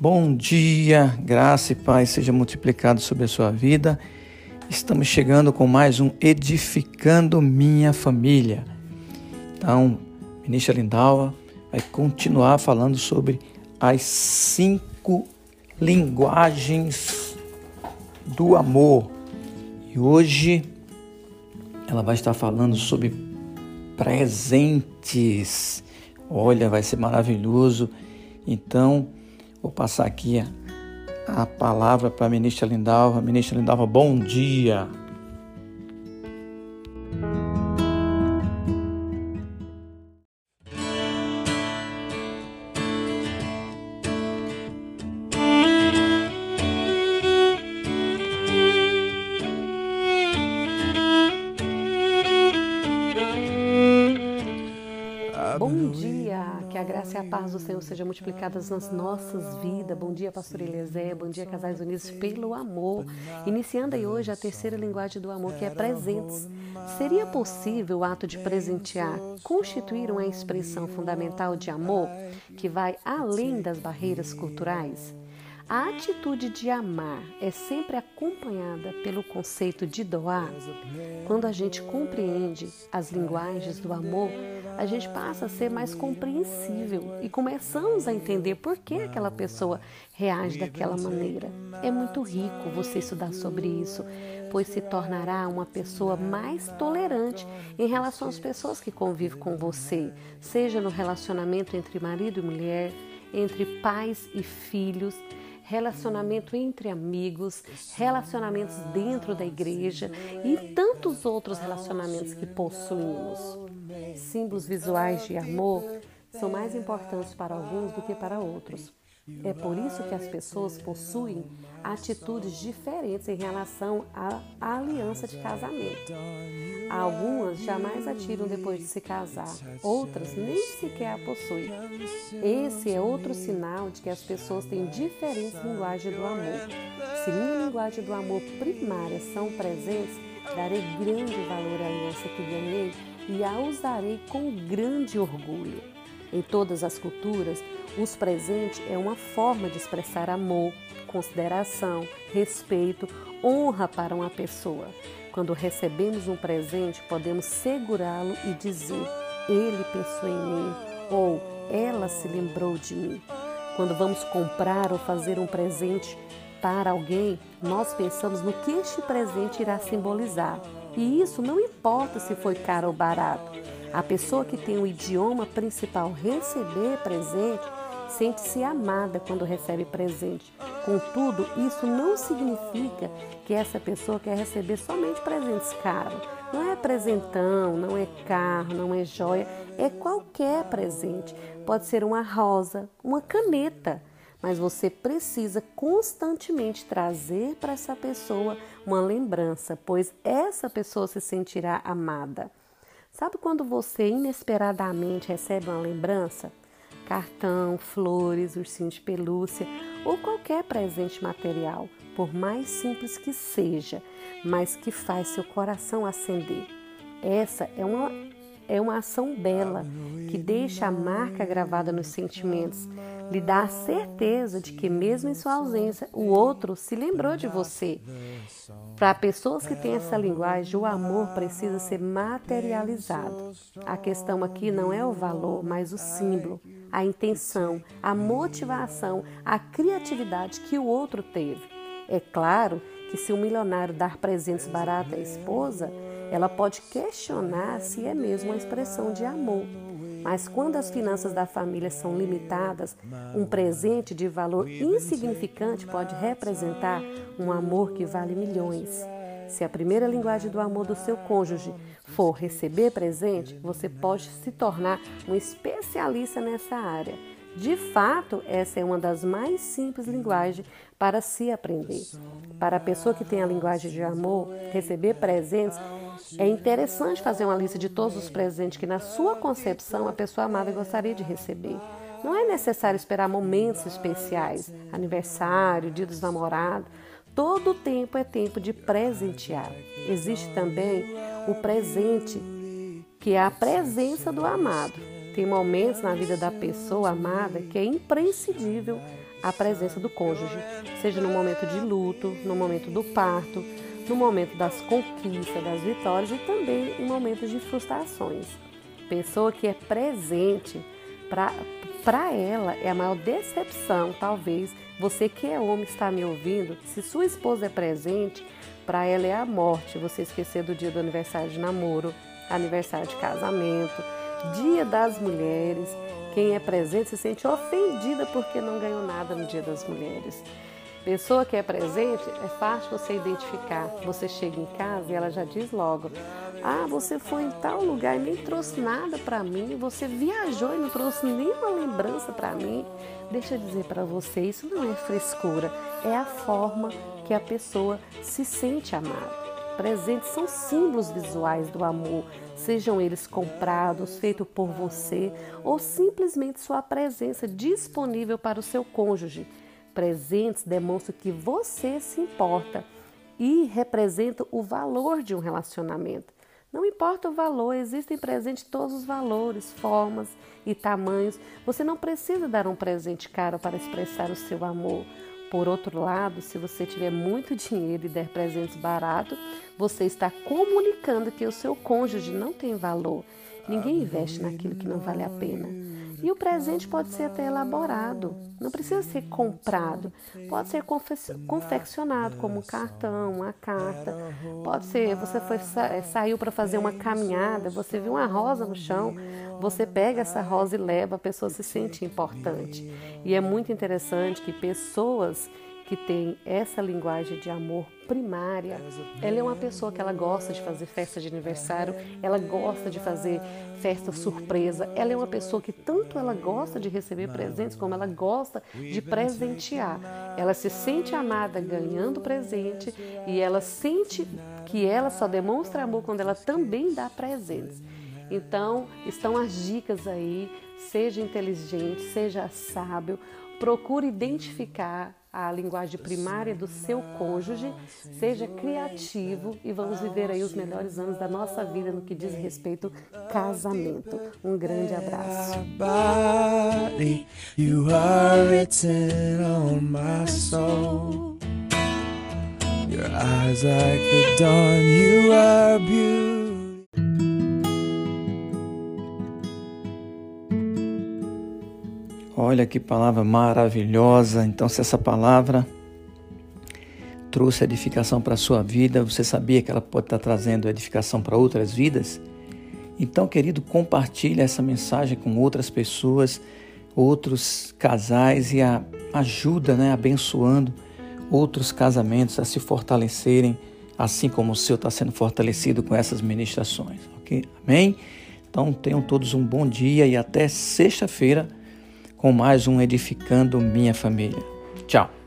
Bom dia, graça e paz seja multiplicado sobre a sua vida. Estamos chegando com mais um Edificando Minha Família. Então, ministra Lindalva vai continuar falando sobre as cinco linguagens do amor. E hoje ela vai estar falando sobre presentes. Olha, vai ser maravilhoso. Então, vou passar aqui a, palavra para a ministra Lindalva. Ministra Lindalva, bom dia. Paz do Senhor seja multiplicadas nas nossas vidas. Bom dia, Pastor Eliezer. Bom dia, Casais Unidos pelo Amor. Iniciando aí hoje a terceira linguagem do amor, que é presentes. Seria possível o ato de presentear constituir uma expressão fundamental de amor que vai além das barreiras culturais? A atitude de amar é sempre acompanhada pelo conceito de doar. Quando a gente compreende as linguagens do amor, a gente passa a ser mais compreensível e começamos a entender por que aquela pessoa reage daquela maneira. É muito rico você estudar sobre isso, pois se tornará uma pessoa mais tolerante em relação às pessoas que convivem com você, seja no relacionamento entre marido e mulher, entre pais e filhos relacionamento entre amigos, relacionamentos dentro da igreja e tantos outros relacionamentos que possuímos. Símbolos visuais de amor são mais importantes para alguns do que para outros. É por isso que as pessoas possuem atitudes diferentes em relação à aliança de casamento. Algumas jamais atiram depois de se casar, outras nem sequer a possuem. Esse é outro sinal de que as pessoas têm diferentes linguagens do amor. Se minha linguagem do amor primária são presentes, darei grande valor à aliança que ganhei e a usarei com grande orgulho. Em todas as culturas, os presentes é uma forma de expressar amor, consideração, respeito, honra para uma pessoa. Quando recebemos um presente, podemos segurá-lo e dizer: Ele pensou em mim ou ela se lembrou de mim. Quando vamos comprar ou fazer um presente para alguém, nós pensamos no que este presente irá simbolizar. E isso não importa se foi caro ou barato. A pessoa que tem o idioma principal receber presente sente-se amada quando recebe presente. Contudo, isso não significa que essa pessoa quer receber somente presentes caros. Não é presentão, não é carro, não é joia, é qualquer presente. Pode ser uma rosa, uma caneta, mas você precisa constantemente trazer para essa pessoa uma lembrança, pois essa pessoa se sentirá amada. Sabe quando você inesperadamente recebe uma lembrança? Cartão, flores, ursinho de pelúcia ou qualquer presente material, por mais simples que seja, mas que faz seu coração acender. Essa é uma, é uma ação bela que deixa a marca gravada nos sentimentos, lhe dá a certeza de que, mesmo em sua ausência, o outro se lembrou de você. Para pessoas que têm essa linguagem, o amor precisa ser materializado. A questão aqui não é o valor, mas o símbolo, a intenção, a motivação, a criatividade que o outro teve. É claro que se um milionário dar presentes baratos à esposa, ela pode questionar se é mesmo uma expressão de amor. Mas quando as finanças da família são limitadas, um presente de valor insignificante pode representar um amor que vale milhões. Se a primeira linguagem do amor do seu cônjuge for receber presente, você pode se tornar um especialista nessa área. De fato, essa é uma das mais simples linguagens para se aprender. Para a pessoa que tem a linguagem de amor, receber presentes é interessante fazer uma lista de todos os presentes que, na sua concepção, a pessoa amada gostaria de receber. Não é necessário esperar momentos especiais, aniversário, dia dos namorados. Todo tempo é tempo de presentear. Existe também o presente, que é a presença do amado. Tem momentos na vida da pessoa amada que é imprescindível a presença do cônjuge, seja no momento de luto, no momento do parto, no momento das conquistas, das vitórias e também em momentos de frustrações. Pessoa que é presente para ela é a maior decepção, talvez você que é homem está me ouvindo, se sua esposa é presente, para ela é a morte. Você esquecer do dia do aniversário de namoro, aniversário de casamento, dia das mulheres. Quem é presente se sente ofendida porque não ganhou nada no dia das mulheres. Pessoa que é presente, é fácil você identificar. Você chega em casa e ela já diz logo: Ah, você foi em tal lugar e nem trouxe nada para mim. Você viajou e não trouxe nenhuma lembrança para mim. Deixa eu dizer para você: isso não é frescura, é a forma que a pessoa se sente amada. Presentes são símbolos visuais do amor, sejam eles comprados, feitos por você ou simplesmente sua presença disponível para o seu cônjuge presentes demonstram que você se importa e representa o valor de um relacionamento. Não importa o valor, existem presentes todos os valores, formas e tamanhos. Você não precisa dar um presente caro para expressar o seu amor. Por outro lado, se você tiver muito dinheiro e der presentes baratos, você está comunicando que o seu cônjuge não tem valor. Ninguém investe naquilo que não vale a pena. E o presente pode ser até elaborado, não precisa ser comprado, pode ser confeccionado como um cartão, uma carta. Pode ser, você foi eh, saiu para fazer uma caminhada, você viu uma rosa no chão, você pega essa rosa e leva, a pessoa se sente importante. E é muito interessante que pessoas que tem essa linguagem de amor primária. Ela é uma pessoa que ela gosta de fazer festa de aniversário, ela gosta de fazer festa surpresa. Ela é uma pessoa que tanto ela gosta de receber presentes como ela gosta de presentear. Ela se sente amada ganhando presente e ela sente que ela só demonstra amor quando ela também dá presentes. Então, estão as dicas aí. Seja inteligente, seja sábio, procure identificar a linguagem primária do seu cônjuge, seja criativo e vamos viver aí os melhores anos da nossa vida no que diz respeito casamento. Um grande abraço. Your eyes like the dawn, you are beautiful. Olha que palavra maravilhosa. Então, se essa palavra trouxe edificação para a sua vida, você sabia que ela pode estar trazendo edificação para outras vidas? Então, querido, compartilhe essa mensagem com outras pessoas, outros casais e a, ajuda, né, abençoando outros casamentos a se fortalecerem, assim como o seu está sendo fortalecido com essas ministrações, ok? Amém? Então, tenham todos um bom dia e até sexta-feira com mais um Edificando Minha Família. Tchau!